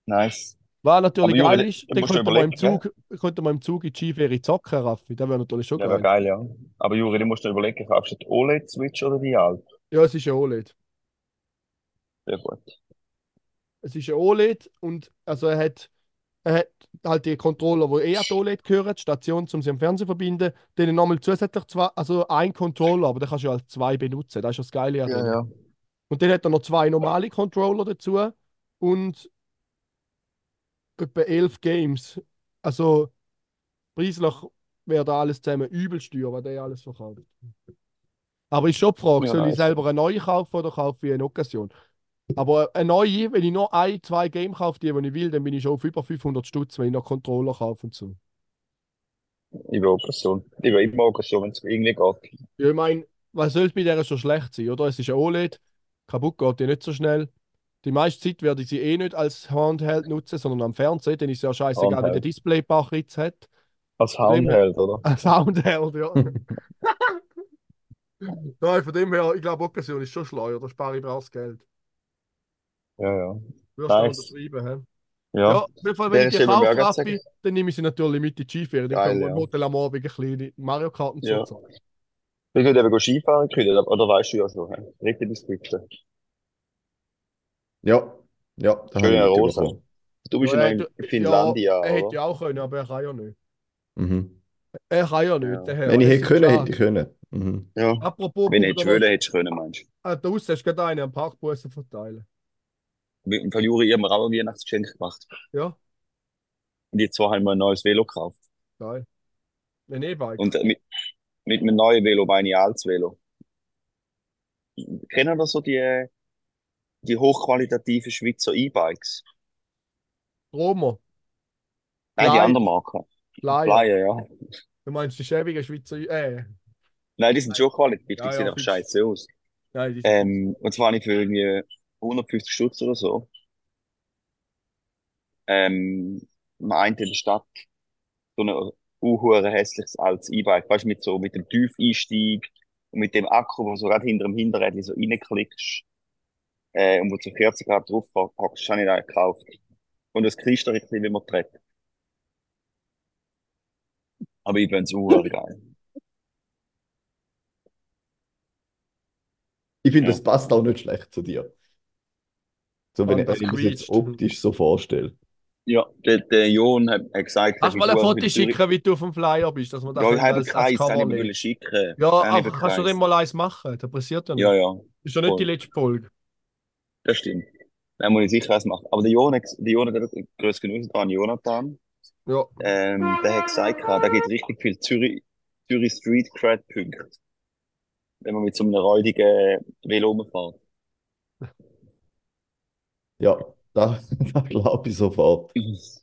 nice. Was natürlich Aber geil ist, da dann könnte man, im Zug, könnte man im Zug in die Skiferie zocken, Raffi. Das wäre natürlich schon geil. wäre geil, ja. Aber Juri, du musst dir überlegen, kaufst du die OLED-Switch oder die alte? Ja, es ist ein OLED. Sehr gut. Es ist ein OLED und also er hat, er hat halt die Controller, die eh an die OLED gehören, die Station, um sie am Fernseher zu verbinden. Dann nochmal zusätzlich zwei, also ein Controller, aber den kannst du ja als zwei benutzen. Das ist ja das Geile Ja, ja. Und dann hat er noch zwei normale Controller dazu und etwa elf Games. Also preislich wäre da alles zusammen übelst teuer, was der alles verkauft. Aber ist schon die Frage, Ja, soll ich selber eine neue kaufen oder kaufe ich eine Occasion? Aber eine neue, wenn ich nur ein, zwei Games kaufe, die, die ich will, dann bin ich schon auf über 500 Stutz, wenn ich noch Controller kaufe und so. Ich will Occasion. Ich will immer Occasion, wenn es irgendwie geht. Ja, ich meine, was soll bei der schon schlecht sein, oder? Es ist ein OLED, kaputt geht die nicht so schnell. Die meiste Zeit werde ich sie eh nicht als Handheld nutzen, sondern am Fernsehen, dann ist es ja scheißegal, wenn der Handheld. Display ein paar Ritz hat. Als Handheld, oder? <laughs> Als Handheld, ja. <laughs> Nein, von dem her, ich glaube, Occasion ist schon schlau, da spare ich mir auch das Geld. Ja, ja. Du Nice. unterschreiben, hä? Ja. Ja, auf jeden Fall, Der wenn ich die kaufe, sagen. dann nehme ich sie natürlich mit in die Skiferie. Dann können wir im ja. Hotel am Abend ein bisschen Mario Kart und so Ja. zocken. Ich würde eben Skifahren können, oder oder weißt du ja schon? Dritte bis dritte. Ja, ja, da habe Schöne ich Rosa. Du bist Ja, ja er in Finnlandia, er hätte ja auch können, aber er kann ja nicht. Mhm. Er kann ja nicht, Ja. Wenn ich hätte können, hätte ich können. Mhm. Ja. Apropos, Wenn ich hätte wollen, hättest du können, meinst du? Ah, da draussen hast du gerade einen am Parkbussen verteilen. Mit dem Juri haben wir auch ein Weihnachtsgeschenk gemacht. Ja, Und die zwei haben wir ein neues Velo gekauft. geil. Ein E-Bike. Und äh, mit, mit einem neuen Velo meine ich altes Velo. Kennen das so die, die hochqualitativen Schweizer E-Bikes? Stromer. Nein, die Flyer. andere Marke. Flyer. Flyer, ja. Du meinst die schäbige Schweizer. Äh, Nein, die sind schon qualitativ, die Ja, sehen ja, fix. scheiße aus. nein, die Ähm, und zwar habe ich für irgendwie 150 Stutz oder so. Ähm, man eint in der Stadt so eine unhure hässliches altes E-Bike. Weißt du, mit so, mit dem Tiefeinstieg und mit dem Akku, wo du so gerade hinter dem Hinterrädchen so reinklickst, äh, und wo du so 40 Grad drauf hockst, habe ich da gekauft. Und das knistert ein bisschen, wie man tritt. Aber ich finde es unhure <laughs> geil. Ich finde, Ja. das passt auch nicht schlecht zu dir. So, wenn, ich- das wenn ich mir das jetzt optisch so vorstelle. Ja, der, der Jon hat, hat gesagt, Kannst du mal ein Foto schicken, wie du auf dem Flyer bist, dass man das Ja, ich habe keins, habe ich schicken. Ja, aber kannst du dem mal eins machen? Das passiert ja nicht. Ja, ja, Ist ja nicht die letzte Folge. das stimmt. Dann muss ich sicher was machen. Aber der Jon, hat- der Jon hat grüß genug dran, Jonathan. Ja. Ähm, der hat gesagt, da gibt richtig viel Zürich, Zürich Street Cred Punkte. Wenn man mit so einem räudigen Velo rumfährt. Ja, <laughs> da, da glaube ich sofort.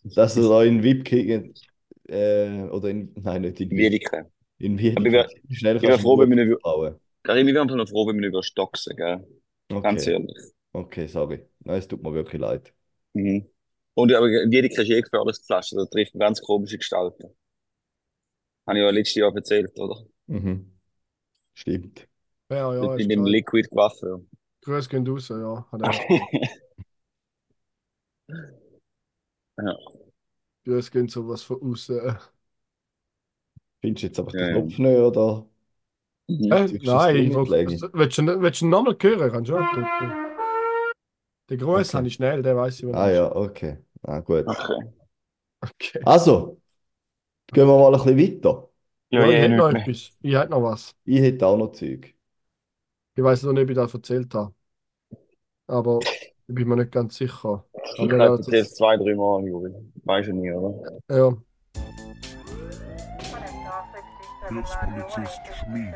Dass er da in VIP kriegt, äh, oder in, nein, nicht in VIP, Wiedeke. in Aber ich VIP, wär- schnell ich wär kannst du froh, wenn wir nicht- bauen. Karim, ich wäre einfach noch froh, wenn wir über Stocksen, gell? Ganz Okay, ehrlich. okay, sorry. Nein, es tut mir wirklich leid. Mhm. Und aber Wiedeke ist eh gefährliches Pflaster, da trifft man ganz komische Gestalten. Habe ich ja letztes Jahr erzählt, oder? Mhm. Stimmt. Ja, ja, in dem. Liquid Coiffeur. Grüß gehen raus, ja. <laughs> Er- Ja. Grüß gehen sowas von außen. Findest du jetzt einfach Ja, den ja. Knopf nicht, oder? Mhm. Äh, Ziehst du das nein, ich mitlegen? willst du, willst du ihn nochmal hören? Kannst du auch drücken. Den Gruß Okay. habe ich schnell, der weiß ich, Ah ja, okay. Ah, gut. Okay. Okay. Also, gehen wir mal ein bisschen weiter. Ja, Ja, ich ich hätte noch mehr. etwas. Ich hätte noch was. Ich hätte auch noch Zeug. Ich weiß noch nicht, ob ich das erzählt habe. Aber ich bin mir nicht ganz sicher. Glaube, das- das jetzt zwei, drei Mal, Juri. Weiß ich nicht, oder? ja. Hilfspolizist Schmid.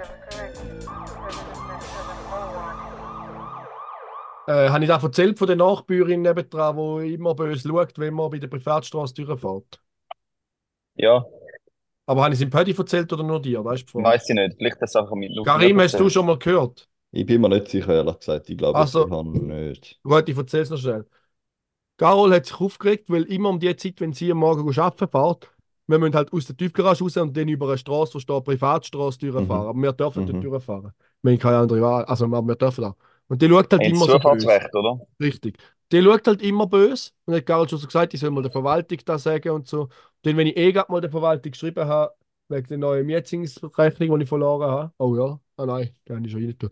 Äh, habe ich da erzählt von der Nachbürin nebendran, die immer böse schaut, wenn man bei der Privatstraße durchfährt? Ja, Aber habe ich es im Paddy erzählt oder nur dir? Weißt du, weiß ich nicht. Vielleicht das auch mit Karim, hast du schon mal gehört? Ich bin mir nicht sicher, ehrlich gesagt. Ich glaube, Also- ich habe nicht. Gut, ich erzähle es noch schnell. Carol hat sich aufgeregt, weil immer um die Zeit, wenn sie am Morgen arbeiten fährt, wir müssen halt aus der Tiefgarage raus und dann über eine Straße, wo steht Privatstraße, durchfahren. Mhm. Aber wir dürfen Mhm. dort durchfahren. Wir haben keine andere Wahl. Also, aber wir dürfen auch. Und die schaut halt Ein immer so böse. Oder? Richtig. Die schaut halt immer böse. Und hat Carol schon so gesagt, ich soll mal der Verwaltung da sagen und so. Und dann, wenn ich eh gerade mal der Verwaltung geschrieben habe, wegen der neuen Mietzingsrechnung, die ich verloren habe. Oh ja, ah nein, die habe ich schon rein tun.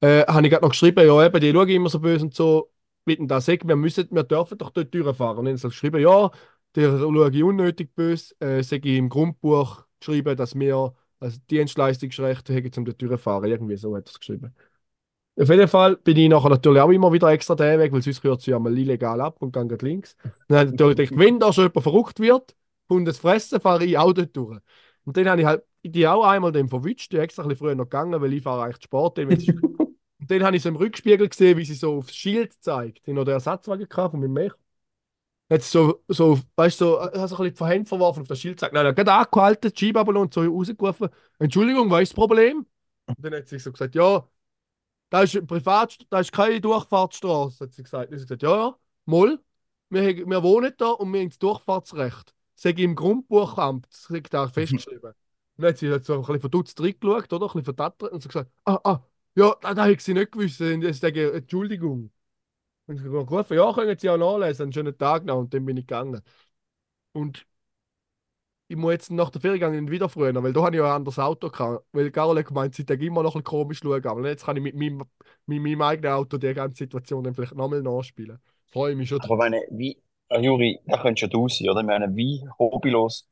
Äh, habe ich gerade noch geschrieben, ja eben, die schauen immer so böse und so, wie denn das sagt, wir müssen, wir dürfen doch dort durchfahren. Und dann hat sie geschrieben, ja, der schaue ich unnötig böse, äh, sage ich im Grundbuch geschrieben, dass wir also Dienstleistungsrechte haben, um dort durchfahren. Irgendwie so hat es geschrieben. Auf jeden Fall bin ich nachher natürlich auch immer wieder extra den Weg, weil sonst hört sie ja mal illegal ab und geht links. Dann habe ich natürlich gedacht, wenn da schon jemand verrückt wird, und das Fressen fahre ich auch dort durch. Und dann habe ich halt die auch einmal dem verwünscht, die extra ein bisschen früher noch gegangen, weil ich fahre eigentlich Sport. Wenn sie- und dann habe ich so im Rückspiegel gesehen, wie sie so aufs Schild zeigt. Die noch den Ersatzwagen von meinem Mech. Hat sie so, so, weißt du, so, äh, so ein bisschen von Händen verworfen auf das Schild gezeigt. Nein, er hat gerade angehalten, die Skibabel und so rausgerufen. Entschuldigung, was ist das Problem? Und dann hat sie so gesagt, ja, da ist ein Privat, da ist keine Durchfahrtsstraße, hat sie gesagt. Dann hat sie gesagt, ja, ja, Moll, wir, wir wohnen da und wir haben das Durchfahrtsrecht. Sag ich im Grundbuchamt, das liegt da festgeschrieben. <laughs> Dann hat sie halt so ein bisschen verdutzt reingeschaut, oder? Ein bisschen verdattert und so gesagt, ah, ah, ja, da, da hätte ich sie nicht gewusst. Und ich sage, Entschuldigung. Und ich habe gerufen, ja, können Sie auch nachlesen, einen schönen Tag noch. Und dann bin ich gegangen. Und ich muss jetzt nach der Ferie gehen wieder früher, weil da habe ich ja ein anderes Auto gehabt. Weil Carol hat gemeint, sie immer noch ein komisch schauen. Aber jetzt kann ich mit meinem, mit meinem eigenen Auto die ganze Situation dann vielleicht nochmal nachspielen. Freue ich mich schon. Aber meine, wie, ah, Juri, da könntest ja du sein, oder? Ich meine, wie hobbylos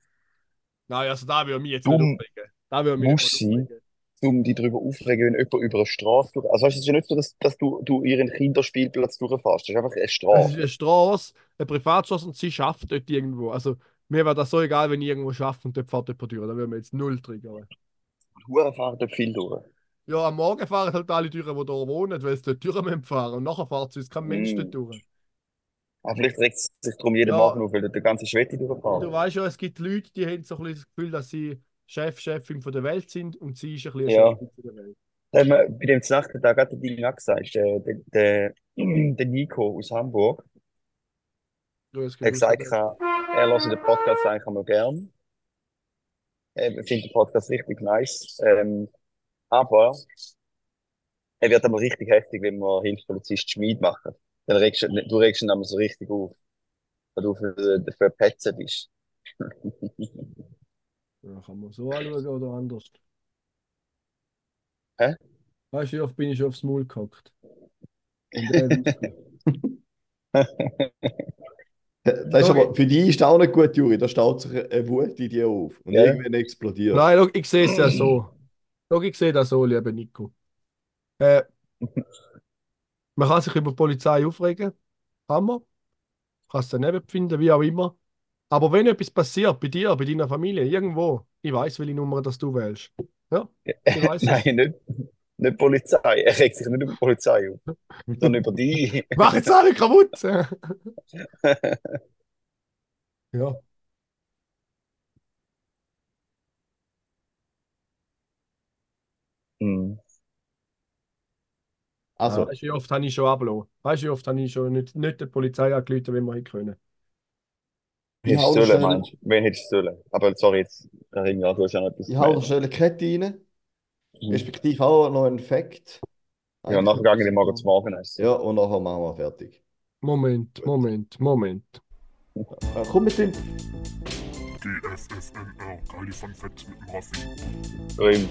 Nein, also da würde ich mich jetzt Dumm nicht aufregen. Da würde ich mich muss nicht sie. Um dich darüber aufregen, wenn jemand über eine Straße durch. Also, weißt du, es ist ja nicht so, dass, dass du, du ihren Kinderspielplatz durchfährst. Das ist einfach eine Es ist Straße. eine Straße, eine Privatstraße und sie schafft dort irgendwo. Also mir wäre das so egal, wenn ich irgendwo schaffe und dort fährt jemand durch. Da würden wir jetzt null triggern. Huren fahren dort viel durch. Ja, am Morgen fahren halt alle durch, die da wohnen, weil sie dort müssen fahren. Und nachher fährt sonst kein Mensch Mm. dort durch. Aber vielleicht regt es sich darum jeden Ja. Morgen auf, weil der ganze Schwette Du durchfährt. weißt ja, es gibt Leute, die haben so ein bisschen das Gefühl, dass sie Chef, Chefin von der Welt sind und sie ist ein bisschen Ja. Chefin von der Welt. Haben wir bei dem auch gerade der Ding gesagt, der, der, der, Nico aus Hamburg, der hat gesagt, er hört den Podcast eigentlich einmal gern. äh, ich finde den Podcast richtig nice. Ähm, aber er wird aber richtig heftig, wenn wir Hilfspolizist Schmied machen. Dann regst du, du regst ihn aber so richtig auf, weil du für, für Petze bist. <laughs> Ja, kann man so anschauen oder anders. Hä? Weißt du, wie oft bin ich schon aufs Maul gehackt? <laughs> Wusste. Das ist Okay. aber, für die ist das auch nicht gut, Juri. Da staut sich eine Wut in dir auf und Ja. irgendwann explodiert. Nein, schau, ich sehe es ja so. Schau, ich sehe das so, lieber Nico. Äh, man kann sich über die Polizei aufregen. Kann man. Kann es daneben befinden, wie auch immer. Aber wenn etwas passiert, bei dir, bei deiner Familie, irgendwo, ich weiß, welche Nummer das du wählst. Ja, ich <laughs> weiß. Nein, nicht, nicht Polizei. Er regt sich nicht über die Polizei auf, <laughs> sondern über die. <laughs> Mach jetzt alle kaputt! ja. Hm. Also, Weißt du, wie oft habe ich schon abgelassen? Weißt du, wie oft habe ich schon nicht, nicht der Polizei angerufen, wenn wir hätte können? Ich Hättest hau du sollen, schnell, meinst du? Wen hättest du sollen? Aber sorry, jetzt, Ringa, du hast ja noch etwas ich eine Kette rein. Mhm. Respektive auch noch einen Fact. Ja, nachher gehe ich morgen zum Morgenessen. Ja, und nachher machen wir fertig. Moment, Moment, Moment. Äh, komm mit dem. GFFNR, geile Fun Facts mit dem Raffi. Grün.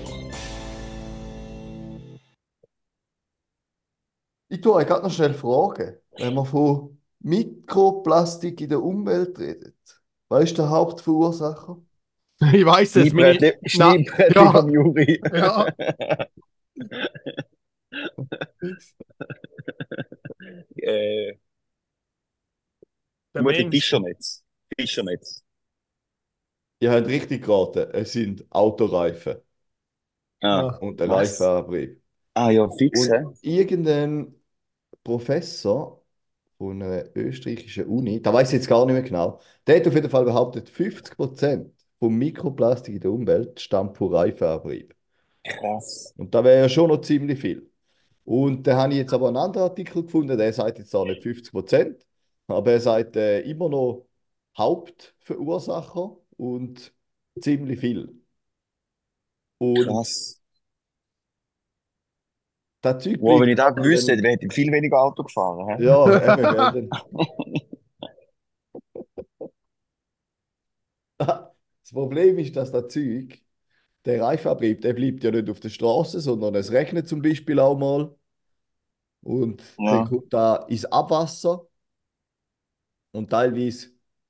Ich tue euch gerade noch schnell fragen, wenn man von Mikroplastik in der Umwelt redet. Was ist der Hauptverursacher? <laughs> Ich weiß es, meine. Schneebrettli Schneebrettli ja. vom Juri. Ja. äh, Der Mensch. Fischernetz. Fischernetz. Ihr habt richtig geraten, es sind Autoreifen Ah, und der Was? Reifenantrieb. ah ja, fix? Und irgendein Professor von einer österreichischen Uni, da weiß ich jetzt gar nicht mehr genau, der hat auf jeden Fall behauptet, 50% vom Mikroplastik in der Umwelt stammt von Reifenantrieb. Krass. Und da wäre ja schon noch ziemlich viel. Und da habe ich jetzt aber einen anderen Artikel gefunden, der sagt jetzt auch nicht 50%, aber er sagt äh, immer noch Hauptverursacher und ziemlich viel. Und Krass. Das Zeug Wow, wenn ich da dann- gewusst hätte, hätte ich viel weniger Auto gefahren. Hä? Ja, eben. <laughs> Das Problem ist, dass das Zeug, der Reifenantrieb, der bleibt ja nicht auf der Straße, sondern es regnet zum Beispiel auch mal. Und Ja. dann kommt da ins Abwasser. Und teilweise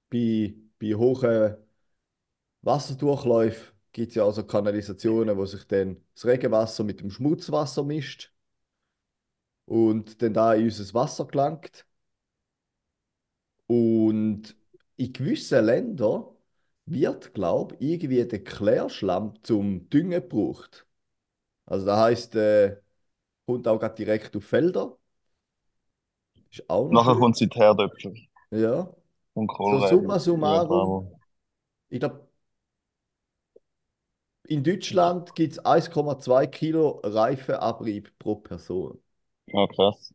bei, bei hohen Wasserdurchläufen gibt es ja also Kanalisationen, wo sich dann das Regenwasser mit dem Schmutzwasser mischt und dann da in unser Wasser gelangt. Und in gewissen Ländern wird, glaube ich, irgendwie der Klärschlamm zum Düngen gebraucht. Also das heisst, äh, kommt auch grad direkt auf Felder. Ist auch Nachher kommt sie die Herdöpfel Ja. und So Kohlrabi. summa Ja, summarum, ich glaube, in Deutschland gibt es 1,2 Kilo Reifenabrieb pro Person. Ja, krass.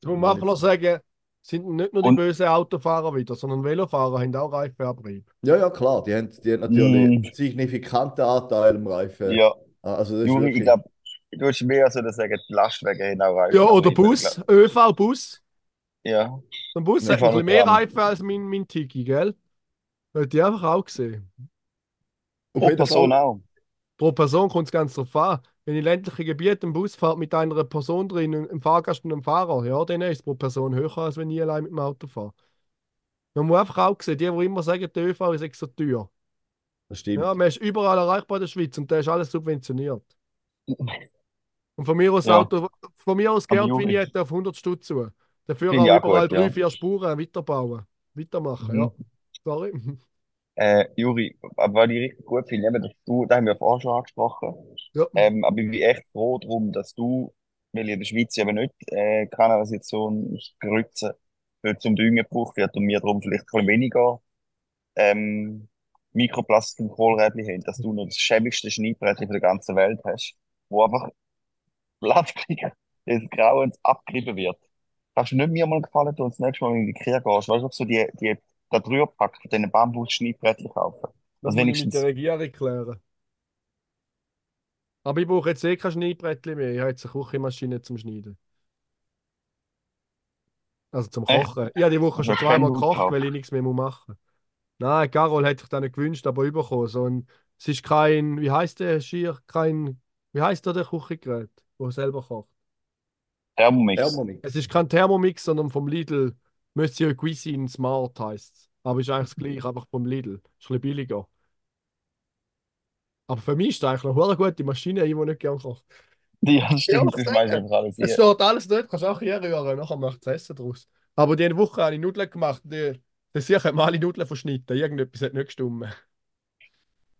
Jetzt muss man einfach noch sagen, sind nicht nur die Und- bösen Autofahrer wieder, sondern Velofahrer haben auch Reifenabrieb. Ja, ja, klar, die haben, die haben natürlich Mm. einen signifikanten Anteil im Reifen. Ja, Also das ist Juri, ich wirklich, glaube, du hast mehr so sagen, die Lastwagen haben auch Reifen. Ja, oder Ich Bus, ÖV, Bus. Ja, Ein Bus hat ein bisschen mehr dran. Reifen als mein, mein Tiki, gell? Hätte ich einfach auch gesehen. auf pro jeden Person Fall, auch. Pro Person kommt es ganz drauf an. Wenn in ländlichen Gebieten ein Bus fährt mit einer Person drin, einem Fahrgast und einem Fahrer, ja, dann ist es pro Person höher, als wenn ich allein mit dem Auto fahre. Man muss einfach auch sehen, die, die immer sagen, der ÖV ist extra teuer. das stimmt. Ja, man ist überall erreichbar in der Schweiz und da ist alles subventioniert. <laughs> Und von mir aus Ja. Auto, von mir aus Aber gern Juri- Vignette auf 100 Stutz zu. Dafür auch überall gut, drei, ja. vier Spuren weiterbauen. Weitermachen, Mhm. ja. Sorry. <laughs> Äh, Juri, aber was ich richtig gut finde, eben, dass du, da haben wir vorher schon angesprochen, Ja. ähm, aber ich bin echt froh darum, dass du, weil in der Schweiz eben nicht äh, Kanalisation Grütze für zum Düngen gebraucht wird und wir darum vielleicht ein bisschen weniger ähm, Mikroplastik im Kohlräbli haben, dass du noch das schäbigste Schneidbrettchen der ganzen Welt hast, wo einfach Plastik des Grauens abgerieben wird. Kannst du nicht mir mal gefallen tun, das nächste Mal, wenn du in die Kirche gehst, weißt du, so die, die, der Dreierpack von diesen Bambus-Schneidbrettchen kaufen. Das muss ich mit der Regierung klären. Aber ich brauche jetzt eh kein Schneidbrettchen mehr. Ich habe jetzt eine Küchenmaschine zum Schneiden. Also zum Echt? Kochen. Ich habe die Woche schon Also zweimal gekocht, weil ich nichts mehr machen muss. Nein, Carol hat sich das nicht gewünscht, aber bekommen. So ein, es ist kein, wie heißt der Schier, kein, wie heißt der, der Küchengerät, wo er selber kocht? Thermomix. Thermomix. Es ist kein Thermomix, sondern vom Lidl Monsieur Cuisine Smart heißt es. Aber ist eigentlich das gleiche, einfach vom Lidl. Ist ein bisschen billiger. Aber für mich ist das eigentlich eine verdammt gute Maschine, ich die nicht gerne koche. <laughs> Ja, stimmt. Das weiß ich einfach alles. Es steht alles dort, kannst auch hier rühren, nachher macht das Essen draus. Aber diese Woche habe ich Nudeln gemacht, die, die sicher hat mal alle Nudeln verschnitten. Irgendetwas hat nicht gestimmt.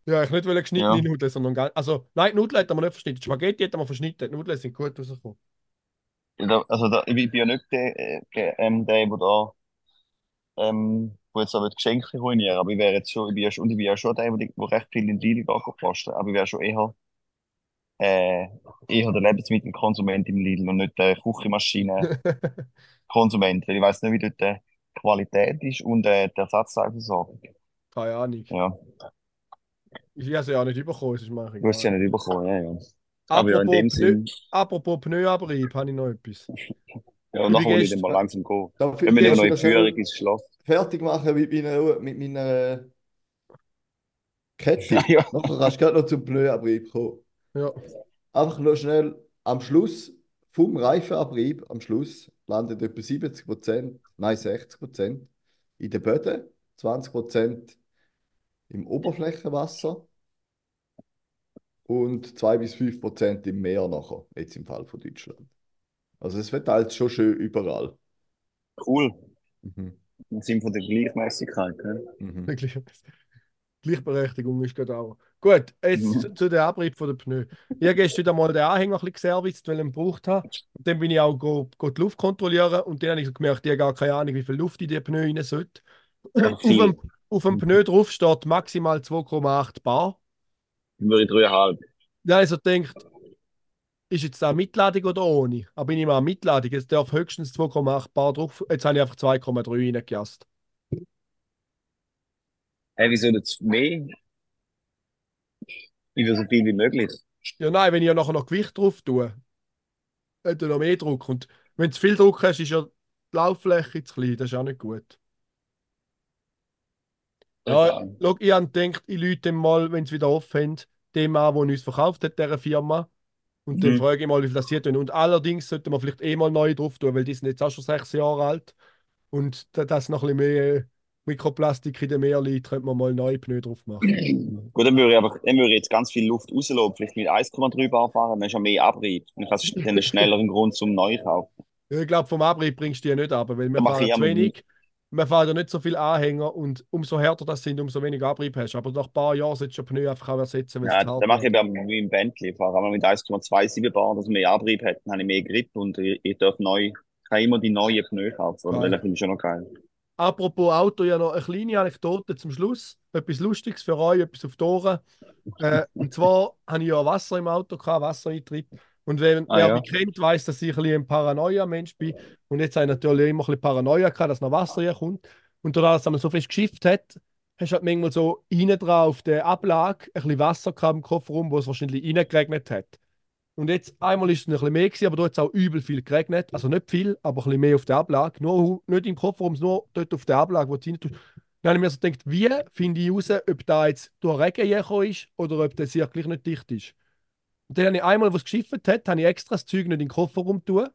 Ja, ich nicht wollte geschnittene Ja. Nudeln, sondern. Also, nein, die Nudeln hat man nicht verschnitten. Die Spaghetti hat man verschnitten. Die Nudeln sind gut rausgekommen. Also da, ich bin ja nicht der, äh, der, ähm, der, der da, ähm, wo jetzt aber die Geschenke ruinieren, aber ich wäre jetzt schon, ich bin ja schon, und ich bin ja schon der, der, der recht viel in die Lidl posten, aber ich wäre schon eher, äh, eher der Lebensmittelkonsument im Lidl und nicht der Küchenmaschinenkonsument, <laughs> weil ich weiß nicht, wie dort die Qualität ist und äh, die Ersatzteilversorgung. Keine Ahnung. Ja, Ich habe sie ja nicht bekommen, es ist mir du hast sie ja nicht bekommen, ja, ja. Aber ja, in Apropos dem Sinn, apropos Pneuabrieb, habe ich noch etwas. ja, und nachher hole ich dann mal langsam gehen. Darf darf eine neue das Führung ins Schloss. fertig machen mit meiner, mit meiner Kette? <laughs> Ja. Nachher kannst du gerade noch zum Pneuabrieb kommen. Ja. Einfach nur schnell am Schluss, vom Reifenabrieb, am Schluss landet etwa 70%, nein 60% in den Böden, 20% im Oberflächenwasser und 2 bis 5% im Meer nachher, jetzt im Fall von Deutschland. Also es verteilt schon schön überall. Cool. Mhm. Im Sinne von der Gleichmäßigkeit. Ne? Mhm. Gleichberechtigung ist gerade auch. Gut, jetzt Mhm. zu, zu der Abrieb von der Pneu. Ich habe gestern wieder mal den Anhänger ein bisschen geserviced, weil ich ihn gebraucht habe. Und dann bin ich auch go, go die Luft kontrollieren und dann habe ich gemerkt, ich habe gar keine Ahnung, wie viel Luft in die Pneu rein sollte. auf, viel. dem, auf dem Pneu drauf steht maximal 2,8 Bar. Würde ich dreieinhalb. Dann habe ich so gedacht, ist jetzt da Mitladung oder ohne? Aber ich nehme an Mitladung, es darf höchstens 2,8 Bar drauf. Jetzt habe ich einfach 2,3 reingejast. Hey, wieso nicht mehr? Ich will so viel wie möglich. Ja, nein, wenn ich ja nachher noch Gewicht drauf tue, hat er noch mehr Druck. Und wenn du viel Druck hast, ist ja die Lauffläche zu klein. Das ist auch nicht gut. Ja, schau, ich habe gedacht, ich dem mal, wenn sie wieder offen haben, dem an, der uns verkauft hat, dieser Firma. Und dann Mhm. frage ich mal, wie viel das hier tun. Und allerdings sollte man vielleicht eh mal neu drauf tun, weil die sind jetzt auch schon sechs Jahre alt. Und da das noch ein bisschen mehr Mikroplastik in dem Meer liegt, könnte man mal neue Pneu drauf machen. <clears throat> Gut, dann würde ich aber dann würde ich jetzt ganz viel Luft rauslassen, vielleicht mit 1,3 Bar fahren, dann ist ja mehr Abrieb. Dann hast du dann <laughs> einen schnelleren Grund zum neu kaufen. Ja, ich glaube, vom Abrieb bringst du die nicht ab, weil wir Dann fahren zu wenig. Wir fahren ja nicht so viele Anhänger und umso härter das sind, umso weniger Abrieb hast. Aber nach ein paar Jahren solltest du Pneu einfach auch ersetzen, Ja, dann mache ich wie im Bentley fahren, aber mit 1,27 Bar, dass ich mehr Abrieb dann habe ich mehr Grip und ich, ich darf neu, kann immer die neuen Pneu kaufen, Geil. das finde ich schon noch geil. Apropos Auto, ja noch eine kleine Anekdote zum Schluss. Etwas Lustiges für euch, etwas auf die Ohren. Äh, und zwar <laughs> habe ich ja Wasser im Auto, gehabt, Wassereintritt. Und wer, Ah, ja. mich kennt, weiß, dass ich ein, ein Paranoia-Mensch bin. Und jetzt habe ich natürlich immer ein bisschen Paranoia gehabt, dass noch Wasser hier kommt. Und dadurch, dass einmal so fest geschifft hat, hast du halt manchmal so innen dran auf der Ablage ein bisschen Wasser gehabt im Kofferraum, wo es wahrscheinlich reingeregnet hat. Und jetzt einmal ist es ein bisschen mehr gewesen, aber dort hat es auch übel viel geregnet. Also nicht viel, aber ein bisschen mehr auf der Ablage. Nur, nicht im Kofferraum, nur dort auf der Ablage, wo du rein tust. Dann habe ich mir so gedacht, wie finde ich raus, ob da jetzt durch Regen gekommen ist oder ob das hier gleich nicht dicht ist. Und dann habe ich einmal, wo es geschifft hat, habe ich extra das Zeug nicht in den Kofferraum tun,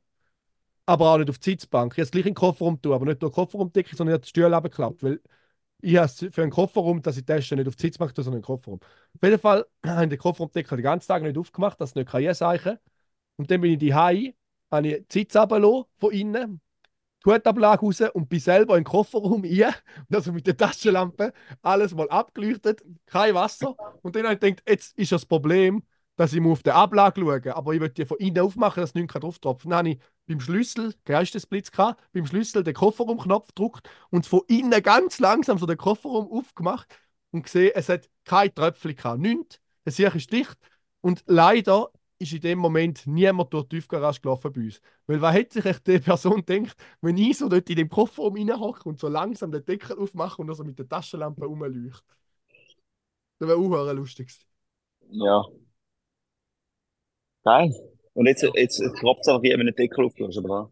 aber auch nicht auf die Sitzbank. Ich habe es gleich in den Kofferraum tun, aber nicht die Kofferraumdecke, sondern ich habe die Stühle abgeklappt, weil ich habe es für einen Kofferraum, dass ich die Tasche nicht auf die Sitzbank tue, sondern in den Kofferraum. Auf jeden Fall <clears throat> habe ich den Kofferraumdeckel den ganzen Tag nicht aufgemacht, dass es nicht kann seichen Und dann bin ich die habe ich die Sitz von innen, Hutablage raus und bin selber in den Kofferraum rein. <laughs> Also mit der Taschenlampe alles mal abgeleuchtet, kein Wasser. Und dann habe ich gedacht, jetzt ist das Problem, dass ich auf die Ablage schauen Aber ich will die von innen aufmachen, dass nichts drauf tropfen Dann habe ich beim Schlüssel, Geistesblitz gehabt, beim Schlüssel den Kofferraumknopf gedrückt und von innen ganz langsam so den Kofferraum aufgemacht und gesehen, es hat kein Tröpfchen gehabt, nichts. Das hier ist dicht. Und leider ist in dem Moment niemand durch die Tiefgarage gelaufen bei uns. Weil was hätte sich die Person gedacht, wenn ich so dort in dem Kofferraum reinhocke und so langsam den Deckel aufmache und also mit der Taschenlampe rumleuchte? Das wäre auch lustig. Ja. Geil. Und jetzt, jetzt klappt es einfach wie wenn du den Deckel aufgehst, oder? was?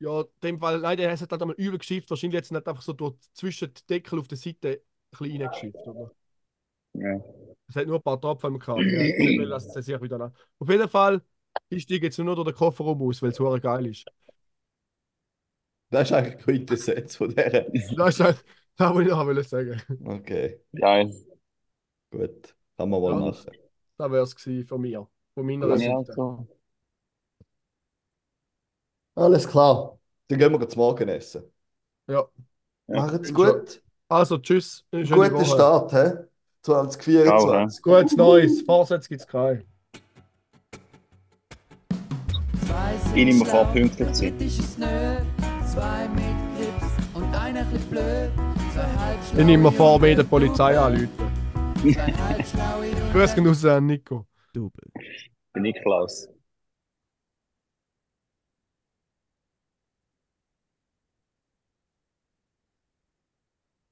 Ja, in dem Fall, nein, der hat halt einmal übel geschifft. Wahrscheinlich jetzt nicht einfach so durch, zwischen den Deckel auf der Seite ein bisschen reingeschifft, oder? Ja. Es hat nur ein paar Tropfen gehabt. Ja, ich will, dass es sich wieder nach. Auf jeden Fall, ich steige jetzt nur durch den Kofferraum aus, weil es geil ist. Das ist eigentlich die Quintessenz von der. Das ist halt, das, was ich noch wollte sagen. Okay, Geil. gut. Kann man wohl Ja. machen. Das wäre es von mir. Von meiner Ja, Seite. so. Alles klar. Dann gehen wir zum Morgen essen. Ja. Ja. Macht's gut. Also, tschüss. Guten Woche. Start, hä? 2024. Gutes Neues. Vorsätze gibt es keine. Ich nehme vor, pünktlich zu sein. Zwei mit Grips und einer ein bisschen blöd. Ich nehme vor, mir der Polizei anrufen. Grüß genug an Nico. Double. Bin ich.